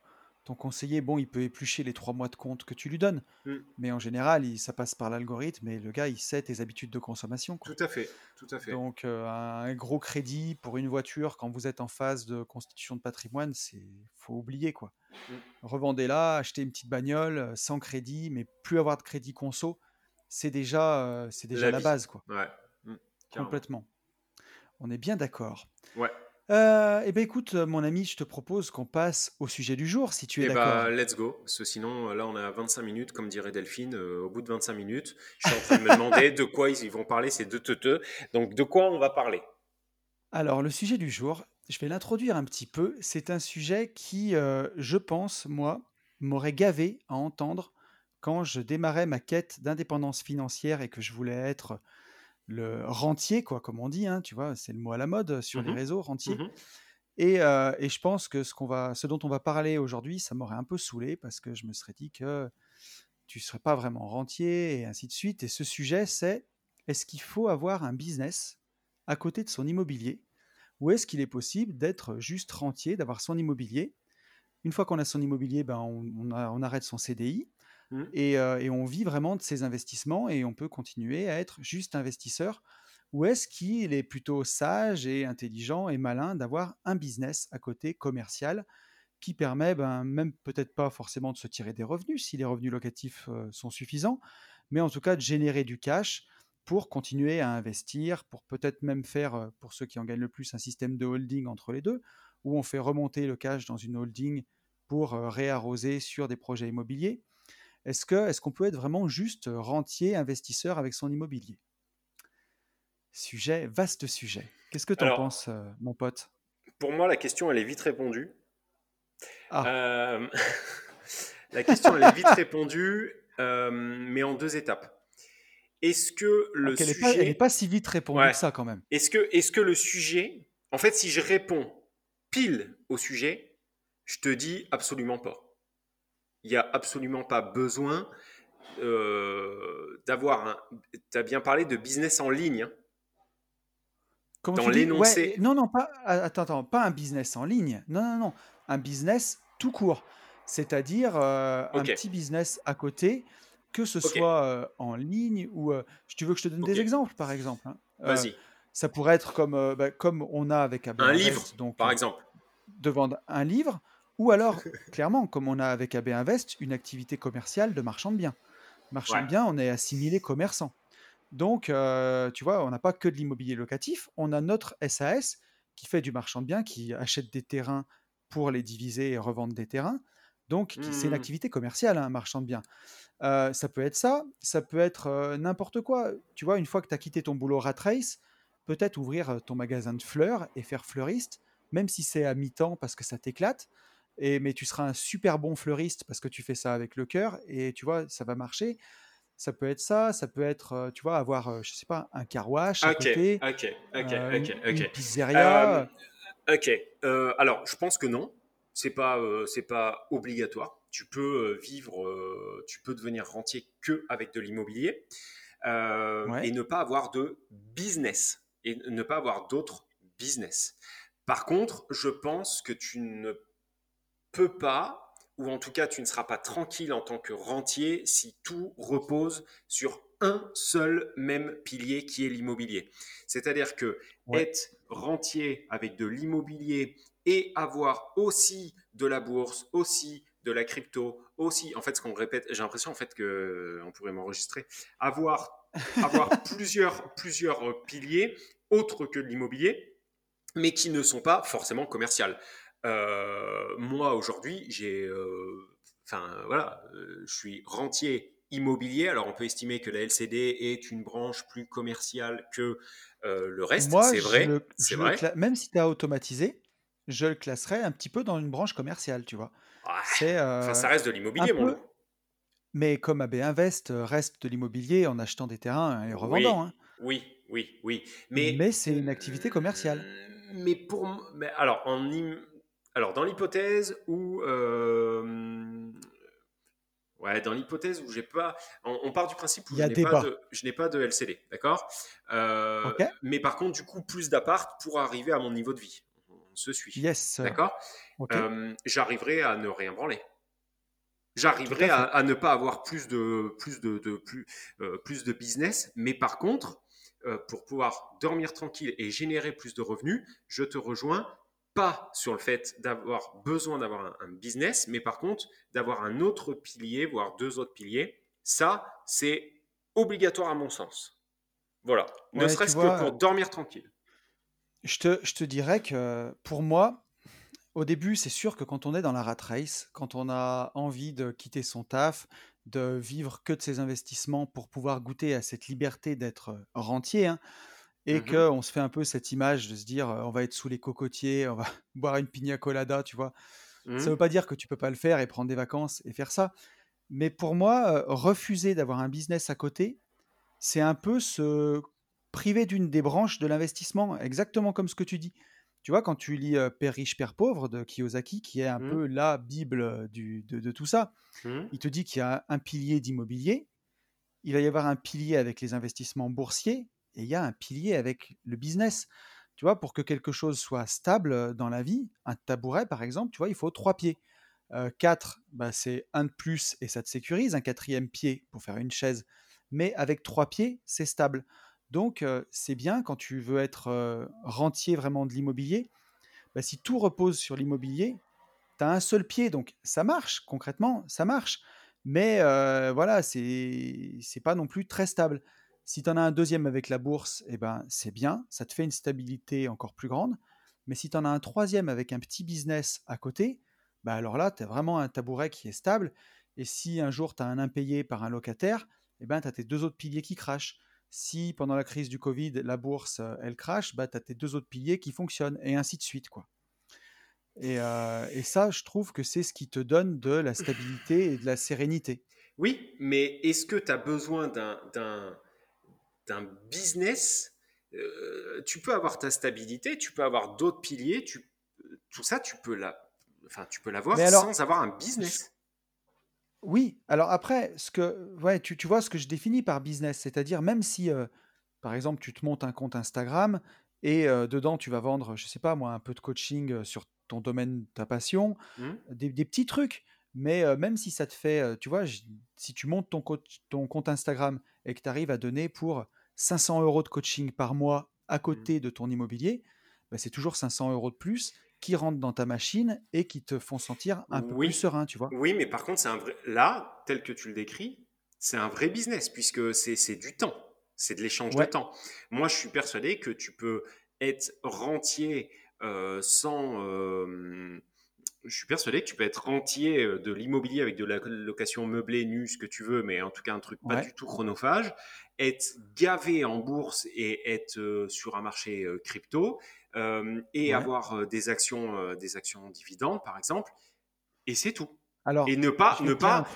ton conseiller, bon, il peut éplucher les trois mois de compte que tu lui donnes, Mm. mais en général, il- ça passe par l'algorithme et le gars, il sait tes habitudes de consommation. quoi. Tout à fait, tout à fait. Donc, euh, un gros crédit pour une voiture quand vous êtes en phase de constitution de patrimoine, c'est faut oublier quoi. Mm. Revendez-la, achetez une petite bagnole euh, sans crédit, mais plus avoir de crédit conso, c'est déjà, euh, c'est déjà La base quoi. Ouais. Mm. Complètement. On est bien d'accord. Ouais. Euh, eh ben écoute, euh, mon ami, je te propose qu'on passe au sujet du jour, si tu es Eh d'accord. bah, let's go. Parce que sinon, euh, là, on est à 25 minutes, comme dirait Delphine. euh, au bout de 25 minutes, je suis en train de me demander [LAUGHS] de quoi ils vont parler, ces deux teuteux. Donc, de quoi on va parler? Alors, le sujet du jour, je vais l'introduire un petit peu. C'est un sujet qui, euh, je pense, moi, m'aurait gavé à entendre quand je démarrais ma quête d'indépendance financière et que je voulais être le rentier, quoi, comme on dit, hein, tu vois, c'est le mot à la mode sur les Mhm. réseaux, rentier. Mhm. Et, euh, et je pense que ce, qu'on va, ce dont on va parler aujourd'hui, ça m'aurait un peu saoulé parce que je me serais dit que tu ne serais pas vraiment rentier et ainsi de suite. Et ce sujet, c'est est-ce qu'il faut avoir un business à côté de son immobilier ou est-ce qu'il est possible d'être juste rentier, d'avoir son immobilier? Une fois qu'on a son immobilier, ben on, on a- on arrête son CDI Mhm. et, et on vit vraiment de ses investissements et on peut continuer à être juste investisseur ou est-ce qu'il est plutôt sage et intelligent et malin d'avoir un business à côté commercial qui permet, ben, même peut-être pas forcément de se tirer des revenus si les revenus locatifs sont suffisants, mais en tout cas de générer du cash pour continuer à investir, pour peut-être même faire, pour ceux qui en gagnent le plus, un système de holding entre les deux, où on fait remonter le cash dans une holding pour réarroser sur des projets immobiliers. Est-ce qu'on peut être vraiment juste rentier investisseur avec son immobilier? Sujet, vaste sujet. Qu'est-ce que tu en Alors- penses, euh, mon pote? Pour moi, la question, elle est vite répondue. Ah. Euh, [LAUGHS] la question, elle est vite répondue, euh, mais en deux étapes. Est-ce que le Donc, elle n'est sujet... pas, elle est pas si vite répondue Ouais. que ça quand même. Est-ce que, est que le sujet, en fait, si je réponds pile au sujet, je te dis absolument pas. Il n'y a absolument pas besoin euh, d'avoir un. Tu as bien parlé de business en ligne. hein. Comment Dans l'énoncé. Ouais, non, non, pas, ah, attends, attends, pas un business en ligne. Non, non, non, un business tout court. C'est-à-dire euh, un petit business à côté, que ce soit euh, en ligne ou. euh, tu veux que je te donne des exemples, par exemple hein Vas-y. Ça pourrait être comme, bah, comme on a avec AB Un livre, donc, par exemple. de vendre un livre, ou alors, clairement, comme on a avec AB Invest, une activité commerciale de marchand de biens. Marchand Ouais. de biens, on est assimilé commerçant. Donc, euh, tu vois, on n'a pas que de l'immobilier locatif, on a notre SAS qui fait du marchand de biens, qui achète des terrains pour les diviser et revendre des terrains. Donc, c'est une Mhm. activité commerciale, hein, un marchand de biens. Euh, ça peut être ça, ça peut être euh, n'importe quoi. Tu vois, une fois que tu as quitté ton boulot rat race, peut-être ouvrir ton magasin de fleurs et faire fleuriste, même si c'est à mi-temps parce que ça t'éclate. Et, mais tu seras un super bon fleuriste parce que tu fais ça avec le cœur et tu vois, ça va marcher. Ça peut être ça, ça peut être, tu vois, avoir, je sais pas, un car wash à Ok, côté, euh, une, pizzeria. Euh, Ok. Euh, alors, je pense que non. C'est pas, c'est pas obligatoire. Tu peux vivre, tu peux devenir rentier que avec de l'immobilier Ouais. et ne pas avoir de business et ne pas avoir d'autres business. Par contre, je pense que tu ne peux pas, ou en tout cas, tu ne seras pas tranquille en tant que rentier si tout repose sur un seul même pilier qui est l'immobilier. C'est-à-dire que Ouais. être rentier avec de l'immobilier et avoir aussi de la bourse, aussi de la crypto, aussi, en fait, ce qu'on répète, j'ai l'impression en fait que on pourrait m'enregistrer, avoir, [LAUGHS] avoir plusieurs, plusieurs euh, piliers autres que l'immobilier, mais qui ne sont pas forcément commerciales. Euh, moi aujourd'hui, j'ai, euh, enfin voilà, euh, je suis rentier immobilier. Alors on peut estimer que la LCD est une branche plus commerciale que euh, le reste. C'est vrai, le- vrai. cla- même si tu as automatisé, je le classerais un petit peu dans une branche commerciale, tu vois. Enfin, ça reste de l'immobilier, mon peu, loup. mais comme AB Invest reste de l'immobilier en achetant des terrains et Oui, revendant. hein. oui, oui, oui. Mais, Mais c'est une activité commerciale. mais pour, mais alors, en, im- alors dans l'hypothèse où, euh, ouais, dans l'hypothèse où j'ai pas, on, on part du principe où je n'ai pas de, je n'ai pas de LCD, d'accord? Euh, mais par contre, du coup, plus d'appart pour arriver à mon niveau de vie. On se suit, Yes. d'accord? Ok. Euh, J'arriverai à ne rien branler. J'arriverai à, ne pas avoir plus de, plus de, plus, euh, plus de business, mais par contre, pour pouvoir dormir tranquille et générer plus de revenus, je te rejoins pas sur le fait d'avoir besoin d'avoir un, business, mais par contre d'avoir un autre pilier, voire deux autres piliers. Ça, c'est obligatoire à mon sens. Voilà, ne serait-ce que pour dormir tranquille. Je te, je te dirais que pour moi, au début, c'est sûr que quand on est dans la rat race, quand on a envie de quitter son taf, de vivre que de ses investissements pour pouvoir goûter à cette liberté d'être euh, rentier, hein, et mmh qu'on se fait un peu cette image de se dire on va être sous les cocotiers, on va [LAUGHS] boire une pina colada, tu vois? Ça ne mmh. veut pas dire que tu peux pas le faire et prendre des vacances et faire ça. Mais pour moi, refuser d'avoir un business à côté, c'est un peu se priver d'une des branches de l'investissement, exactement comme ce que tu dis. Tu vois, quand tu lis Père riche, Père pauvre de Kiyosaki, qui est un mmh. peu la Bible de, tout ça, mmh. il te dit qu'il y a un pilier d'immobilier, il va y avoir un pilier avec les investissements boursiers, et il y a un pilier avec le business. Tu vois, pour que quelque chose soit stable dans la vie, un tabouret par exemple, tu vois, il faut trois pieds. quatre, bah, c'est un de plus et ça te sécurise, un quatrième pied pour faire une chaise. Mais avec trois pieds, c'est stable. Donc, c'est bien quand tu veux être rentier vraiment de l'immobilier. Bah, si tout repose sur l'immobilier, tu as un seul pied, donc ça marche, concrètement, ça marche. Mais voilà, c'est pas non plus très stable. Si tu en as un deuxième avec la bourse, eh ben, c'est bien, ça te fait une stabilité encore plus grande. Mais si tu en as un troisième avec un petit business à côté, bah alors là, tu as vraiment un tabouret qui est stable. Et si un jour tu as un impayé par un locataire, eh ben, tu as tes deux autres piliers qui crachent. Si pendant la crise du Covid, la bourse, euh, elle crache, bah, tu tes deux autres piliers qui fonctionnent, et ainsi de suite. quoi. Et, euh, et ça, je trouve que c'est ce qui te donne de la stabilité et de la sérénité. Oui, mais est-ce que tu as besoin d'un business euh, Tu peux avoir ta stabilité, tu peux avoir d'autres piliers, tu, tout ça, tu peux la, enfin, tu peux l'avoir sans avoir un business. Oui, alors après, ce que, ouais, tu, tu vois ce que je définis par business, c'est-à-dire même si, euh, par exemple, tu te montes un compte Instagram et euh, dedans tu vas vendre, je sais pas moi, un peu de coaching sur ton domaine, ta passion, mmh. des, petits trucs. Mais même si ça te fait, tu vois, si tu montes ton, ton compte Instagram et que tu arrives à donner pour 500 euros de coaching par mois à mmh. côté de ton immobilier, bah, c'est toujours 500 euros de plus qui rentrent dans ta machine et qui te font sentir un peu plus serein, tu vois. Oui, mais par contre, c'est un vrai... là, tel que tu le décris, c'est un vrai business puisque c'est du temps, c'est de l'échange de temps. Moi, je suis persuadé que tu peux être rentier euh, sans. Euh, je suis persuadé que tu peux être rentier euh, de l'immobilier avec de la location meublée, nue, ce que tu veux, mais en tout cas un truc pas du tout chronophage, être gavé en bourse et être sur un marché crypto euh, et avoir euh, des actions, euh, des actions dividendes, par exemple, et c'est tout. Alors, et ne pas, ne pas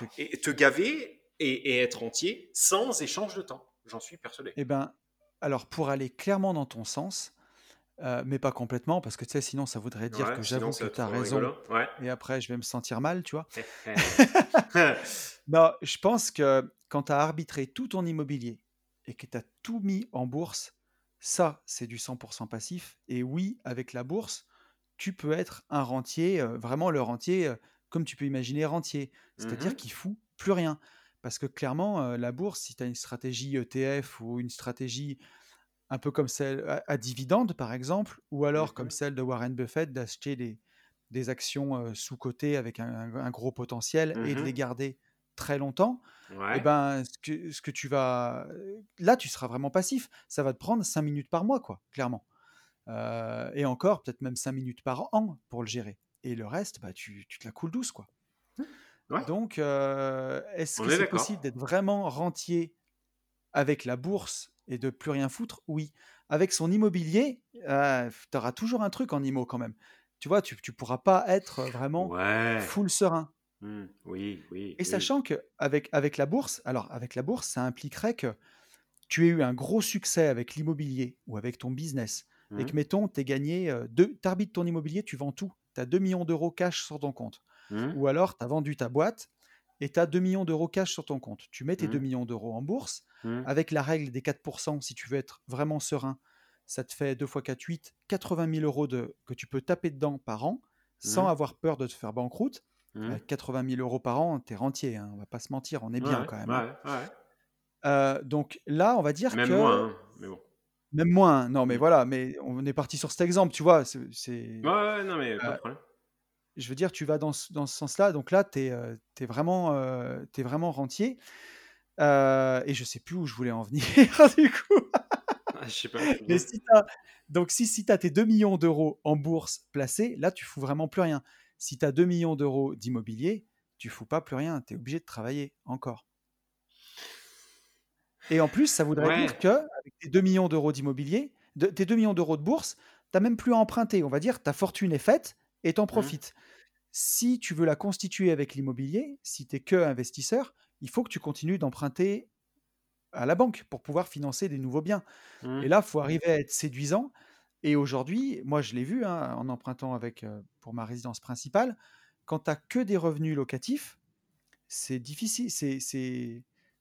te gaver et, être entier sans échange de temps. J'en suis persuadé. Eh ben, alors pour aller clairement dans ton sens, mais pas complètement, parce que tu sais, sinon ça voudrait dire que j'avoue que tu as raison. Et après, je vais me sentir mal, tu vois. [LAUGHS] non, je pense que quand tu as arbitré tout ton immobilier et que tu as tout mis en bourse, ça, c'est du 100% passif. Et oui, avec la bourse, tu peux être un rentier, euh, vraiment le rentier, euh, comme tu peux imaginer rentier. C'est-à-dire mmh qu'il fout plus rien. Parce que clairement, euh, la bourse, si tu as une stratégie ETF ou une stratégie un peu comme celle à, dividende, par exemple, ou alors comme mmh celle de Warren Buffett d'acheter des, des actions sous-cotées avec un, gros potentiel et de mmh les garder très longtemps, et eh ben, ce que, ce que tu vas. Là, tu seras vraiment passif. Ça va te prendre 5 minutes par mois, quoi, clairement. Euh, et encore, peut-être même 5 minutes par an pour le gérer. Et le reste, bah, tu, tu te la coules douce, quoi. Mmh. Donc, euh, est-ce que c'est possible d'être vraiment rentier avec la bourse et de plus rien foutre Oui. Avec son immobilier, euh, tu auras toujours un truc en IMO quand même. Tu vois, tu ne pourras pas être vraiment full serein. Mmh. oui, oui. Et sachant que avec, la bourse, alors avec la bourse, ça impliquerait que tu aies eu un gros succès avec l'immobilier ou avec ton business et que, mmh. mettons, tu gagné, tu arbitres ton immobilier, tu vends tout, tu as 2 millions d'euros cash sur ton compte. Mmh. Ou alors, tu as vendu ta boîte et tu as 2 millions d'euros cash sur ton compte. Tu mets tes 2 millions d'euros en bourse avec la règle des 4%, si tu veux être vraiment serein, ça te fait 2 fois 4, 8, 80 000 euros de, que tu peux taper dedans par an sans avoir peur de te faire banqueroute Mmh. 80 000 euros par an, tu es rentier, hein, on va pas se mentir, on est bien quand même. Hein. Ouais, ouais. Euh, donc là, on va dire même que. moins, hein, mais bon. Même moins, non, mais mmh. voilà, mais on est parti sur cet exemple, tu vois. C'est, ouais, non, mais pas de euh, problème. Je veux dire, tu vas dans ce, dans ce sens-là, donc là, tu es, vraiment, es vraiment rentier. Et je sais plus où je voulais en venir, [LAUGHS] du coup. Ah, je sais pas. mais si donc, si, si tu as tes 2 millions d'euros en bourse placés, là, tu fous vraiment plus rien. Si tu as 2 millions d'euros d'immobilier, tu fous pas plus rien. Tu es obligé de travailler encore. Et en plus, ça voudrait dire que avec tes 2 millions d'euros d'immobilier, de, tes 2 millions d'euros de bourse, tu n'as même plus à emprunter. On va dire ta fortune est faite et tu en mmh. profites. Si tu veux la constituer avec l'immobilier, si tu es que investisseur, il faut que tu continues d'emprunter à la banque pour pouvoir financer des nouveaux biens. Mmh. Et là, il faut arriver à être séduisant. Et aujourd'hui, moi, je l'ai vu hein, en empruntant avec, euh, pour ma résidence principale, quand tu n'as que des revenus locatifs, c'est difficile. C'est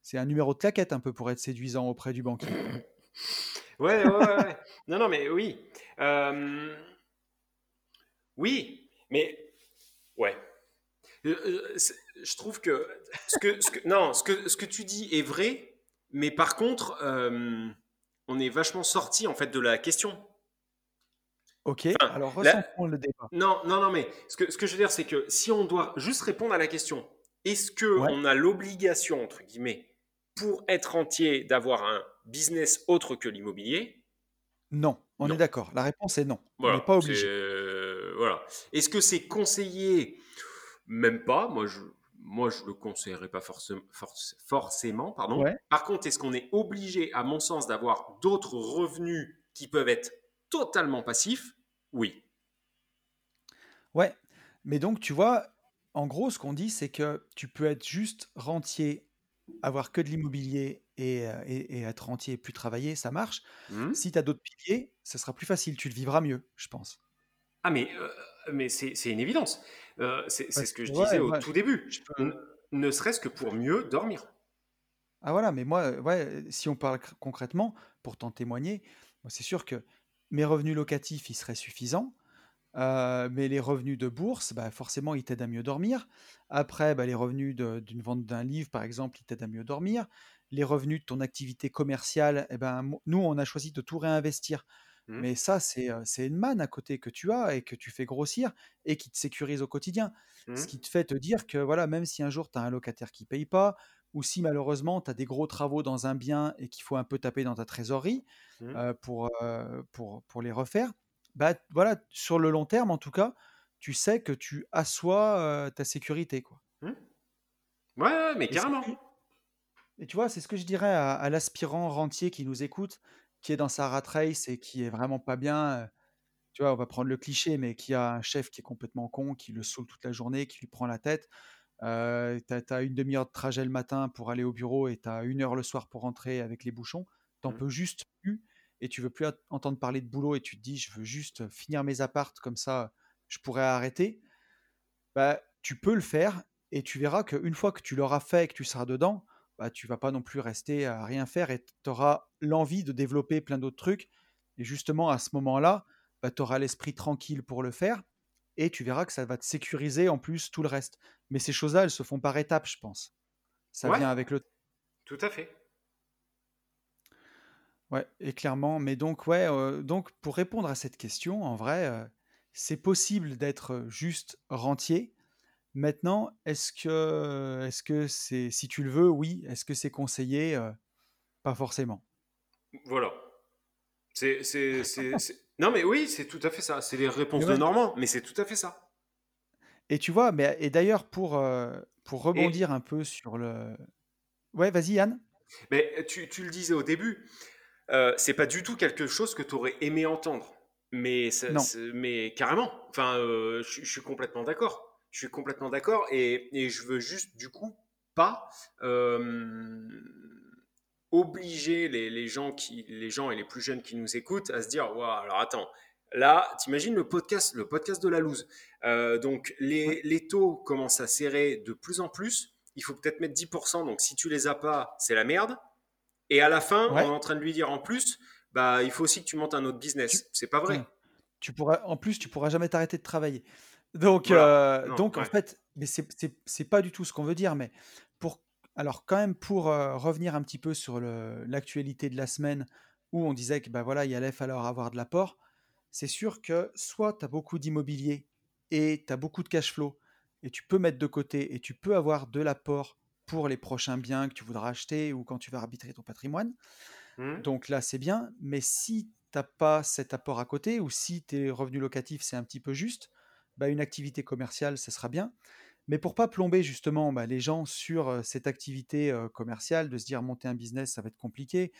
c'est un numéro de claquette un peu pour être séduisant auprès du banquier. [COUGHS] ouais, ouais, ouais. non, non, mais oui. Euh, oui, mais ouais. Euh, euh, je trouve que ce que, ce que, non, ce que, ce que tu dis est vrai, mais par contre, on est vachement sorti en fait de la question. Ok, alors ressentons le débat. Non, non, non, mais ce que, ce que je veux dire, c'est que si on doit juste répondre à la question, est-ce qu'on on a l'obligation, entre guillemets, pour être entier d'avoir un business autre que l'immobilier? Non, on est d'accord. La réponse est non. on n'est pas obligé. Euh, voilà. Est-ce que c'est conseillé Même pas. Moi, je moi, je le conseillerais pas forcément. forcément pardon. Par contre, est-ce qu'on est obligé, à mon sens, d'avoir d'autres revenus qui peuvent être totalement passifs? Oui. Ouais, mais donc tu vois, en gros, ce qu'on dit, c'est que tu peux être juste rentier avoir que de l'immobilier et, euh, et, être rentier et plus travailler, ça marche. Mmh. Si tu as d'autres piliers, ça sera plus facile, tu le vivras mieux, je pense. Ah, mais, euh, mais c'est une évidence. Euh, c'est ce que je disais au tout début. Ne serait-ce que pour mieux dormir. Ah voilà, mais moi, ouais, si on parle concrètement, pour t'en témoigner, c'est sûr que mes revenus locatifs, ils seraient suffisants. Euh, mais les revenus de bourse, bah, forcément, ils t'aident à mieux dormir. Après, bah, les revenus d'une vente d'un livre, par exemple, ils t'aident à mieux dormir. Les revenus de ton activité commerciale, eh ben, nous, on a choisi de tout réinvestir. Mmh. Mais ça, euh, c'est une manne à côté que tu as et que tu fais grossir et qui te sécurise au quotidien. Ce mmh. qui te fait te dire que voilà, même si un jour tu as un locataire qui paye pas, ou si malheureusement tu as des gros travaux dans un bien et qu'il faut un peu taper dans ta trésorerie mmh. euh, pour, pour, pour les refaire, bah, voilà, sur le long terme, en tout cas, tu sais que tu assois ta sécurité, quoi. Mmh. Ouais, mais carrément. Et tu vois, c'est ce que je dirais à, l'aspirant rentier qui nous écoute, qui est dans sa rat race et qui est vraiment pas bien. tu vois, on va prendre le cliché, mais qui a un chef qui est complètement con, qui le saoule toute la journée, qui lui prend la tête. Euh, tu as, une demi-heure de trajet le matin pour aller au bureau et tu as une heure le soir pour rentrer avec les bouchons. T'en mmh. peux juste plus et tu veux plus entendre parler de boulot et tu te dis je veux juste finir mes appartes comme ça je pourrais arrêter, bah, tu peux le faire et tu verras qu'une fois que tu l'auras fait et que tu seras dedans, bah, tu vas pas non plus rester à rien faire et tu auras l'envie de développer plein d'autres trucs. Et justement, à ce moment-là, bah, tu auras l'esprit tranquille pour le faire et tu verras que ça va te sécuriser en plus tout le reste. Mais ces choses-là, elles se font par étapes, je pense. Ça vient avec le Tout à fait. Ouais, et clairement, mais donc ouais, euh, donc pour répondre à cette question, en vrai, euh, c'est possible d'être juste rentier. Maintenant, est-ce que est-ce que c'est si tu le veux, oui, est-ce que c'est conseillé euh, Pas forcément. Voilà. C'est, [LAUGHS] c'est, Non, mais oui, c'est tout à fait ça. C'est les réponses de Normand, mais c'est tout à fait ça. Et tu vois, mais et d'ailleurs pour pour rebondir un peu sur le. Ouais, vas-y, Yann. Mais tu, tu le disais au début, euh, c'est pas du tout quelque chose que tu aurais aimé entendre. Mais, mais carrément, enfin, euh, je, suis complètement d'accord. Je suis complètement d'accord et, et, je veux juste du coup pas euh, obliger les, les, gens qui, les gens et les plus jeunes qui nous écoutent à se dire, waouh, alors attends, là, t'imagines le podcast, le podcast de la loose. donc les, les taux commencent à serrer de plus en plus. Il faut peut-être mettre 10%. Donc si tu les as pas, c'est la merde. Et à la fin, on est en train de lui dire en plus, bah, il faut aussi que tu montes un autre business. C'est pas vrai. Tu pourras, en plus, tu pourras jamais t'arrêter de travailler. Donc, euh, donc en fait, mais c'est pas du tout ce qu'on veut dire, mais pour, alors quand même pour euh, revenir un petit peu sur l'actualité de la semaine où on disait que bah voilà, il allait falloir avoir de l'apport, c'est sûr que soit tu as beaucoup d'immobilier et tu as beaucoup de cash flow et tu peux mettre de côté et tu peux avoir de l'apport pour les prochains biens que tu voudras acheter ou quand tu vas arbitrer ton patrimoine. Mmh. Donc là, c'est bien, mais si tu n'as pas cet apport à côté ou si tes revenus locatifs, c'est un petit peu juste, bah, une activité commerciale, ça sera bien. Mais pour pas plomber justement bah, les gens sur cette activité commerciale, de se dire monter un business, ça va être compliqué.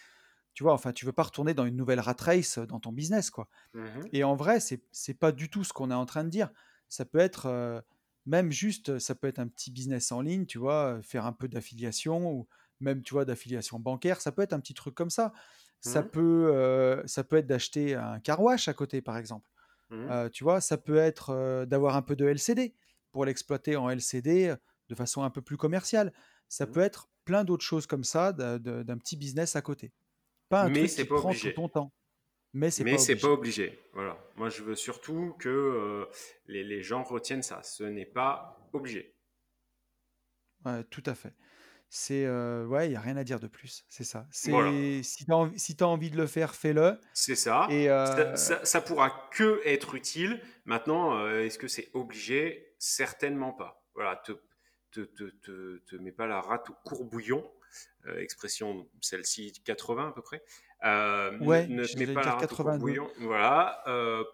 Tu vois, enfin, tu veux pas retourner dans une nouvelle rat race dans ton business, quoi. Mmh Et en vrai, c'est c'est pas du tout ce qu'on est en train de dire. Ça peut être même juste, ça peut être un petit business en ligne, tu vois, faire un peu d'affiliation ou même, tu vois, d'affiliation bancaire. Ça peut être un petit truc comme ça. Ça mmh peut, ça peut être d'acheter un car à côté, par exemple. Mmh tu vois, ça peut être d'avoir un peu de LCD pour l'exploiter en LCD de façon un peu plus commerciale. Ça peut être plein d'autres choses comme ça d'un petit business à côté. Pas un Mais truc qui pas prend tout ton temps. Mais c'est pas pas obligé. obligé. Voilà. Moi, je veux surtout que les, les gens retiennent ça. Ce n'est pas obligé. Ouais, tout à fait. C'est ouais, il y a rien à dire de plus, c'est ça. C'est si tu as envie si envie de le faire, fais-le C'est ça. et Ça, ça, pourra que être utile. Maintenant, est-ce que c'est obligé? Certainement pas. Voilà, te, te, te, te, mets pas la rate au courbouillon, expression celle-ci 80 à peu près. ouais, ne, te mets pas la rate au courbouillon, voilà,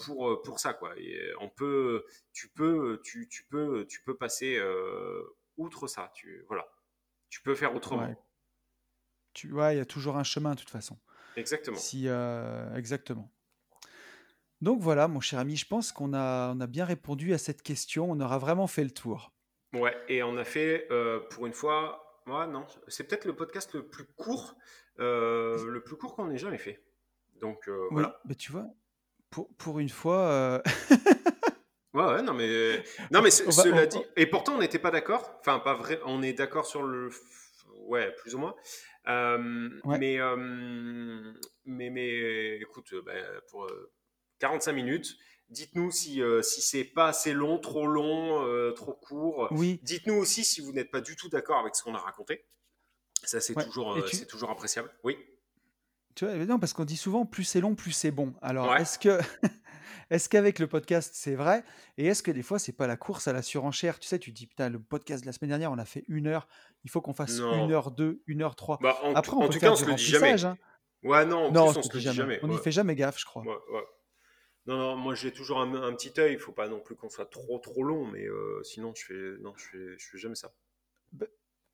pour pour ça quoi. on peut, tu peux, tu, tu peux, tu peux passer outre ça. Tu voilà. Tu peux faire autrement. Tu vois, il y a toujours un chemin de toute façon. Exactement. Si, euh, exactement. Donc voilà, mon cher ami, je pense qu'on a, on a bien répondu à cette question. On aura vraiment fait le tour. Ouais, et on a fait, euh, pour une fois, moi, non, c'est peut-être le podcast le plus court, euh, le plus court qu'on ait jamais fait. Donc oui, voilà. Mais tu vois, pour, pour une fois. [LAUGHS] Ouais, ouais, non, mais, non, mais cela dit. Et pourtant, on n'était pas d'accord. Enfin, pas vrai. On est d'accord sur le. Ouais, plus ou moins. Euh, mais, euh, mais, mais, écoute, bah, pour 45 euh, minutes, dites-nous si, si c'est pas assez long, trop long, trop court. Oui. Dites-nous aussi si vous n'êtes pas du tout d'accord avec ce qu'on a raconté. Ça, c'est toujours, c'est toujours appréciable. Oui. Tu vois, non, parce qu'on dit souvent plus c'est long, plus c'est bon. Alors, est-ce que [LAUGHS] est-ce qu'avec le podcast, c'est vrai? Et est-ce que des fois, c'est pas la course à la surenchère? Tu sais, tu te dis, putain, le podcast de la semaine dernière, on a fait une heure, il faut qu'on fasse une heure deux, une heure trois. Bah, Après, on en peut tout faire cas, on se le dit jamais. Hein. Ouais, non, non on, se le dit jamais. On n'y fait jamais gaffe, je crois. Non, non, moi j'ai toujours un, petit œil. Il faut pas non plus qu'on soit trop trop long, mais euh, sinon je fais non, je fais, je fais jamais ça.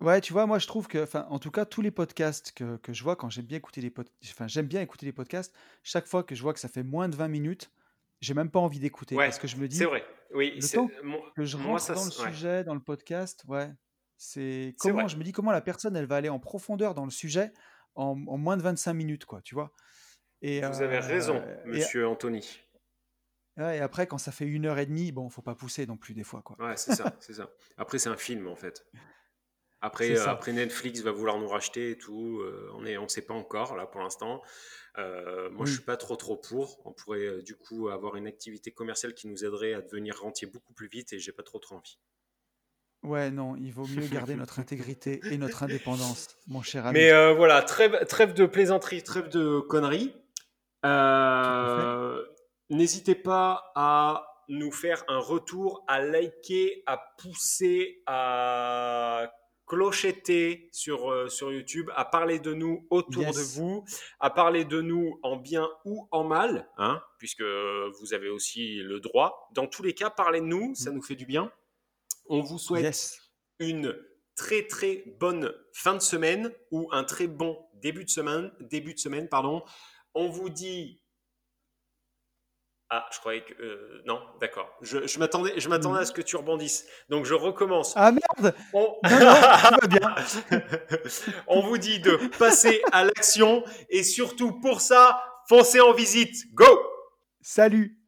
Ouais, tu vois, moi je trouve que, enfin, en tout cas, tous les podcasts que, que je vois quand j'aime bien écouter les enfin, j'aime bien écouter les podcasts. Chaque fois que je vois que ça fait moins de 20 minutes, j'ai même pas envie d'écouter parce que je me dis. C'est vrai. Oui. Le temps que je rentre dans le sujet, dans le podcast, ouais. C'est comment je me dis comment la personne elle va aller en profondeur dans le sujet en, moins de 25 minutes quoi, tu vois? Et, Vous avez raison, euh, Monsieur Anthony. et après, quand ça fait une heure et demie, bon, faut pas pousser non plus des fois, quoi. Ouais, c'est ça, c'est ça. Après, c'est un film en fait. Après, euh, après Netflix va vouloir nous racheter et tout. Euh, on ne on sait pas encore là pour l'instant. Euh, moi, je suis pas trop trop pour. On pourrait euh, du coup avoir une activité commerciale qui nous aiderait à devenir rentier beaucoup plus vite et j'ai pas trop trop envie. Ouais, non, il vaut mieux garder notre intégrité et notre indépendance, mon cher ami. Mais voilà, trêve, trêve de plaisanterie, trêve de conneries. N'hésitez pas à nous faire un retour, à liker, à pousser, à clocheter sur, euh, sur YouTube, à parler de nous autour de vous, à parler de nous en bien ou en mal, hein, puisque vous avez aussi le droit. Dans tous les cas, parlez de nous, ça mm. nous fait du bien. On vous souhaite une très très bonne fin de semaine ou un très bon début de semaine, début de semaine pardon. On vous dit ah, je croyais que. Euh, non, d'accord. Je, je m'attendais à ce que tu rebondisses. Donc, je recommence. Ah merde On... Non, non, bien. [LAUGHS] On vous dit de passer à l'action et surtout pour ça, foncez en visite. Go Salut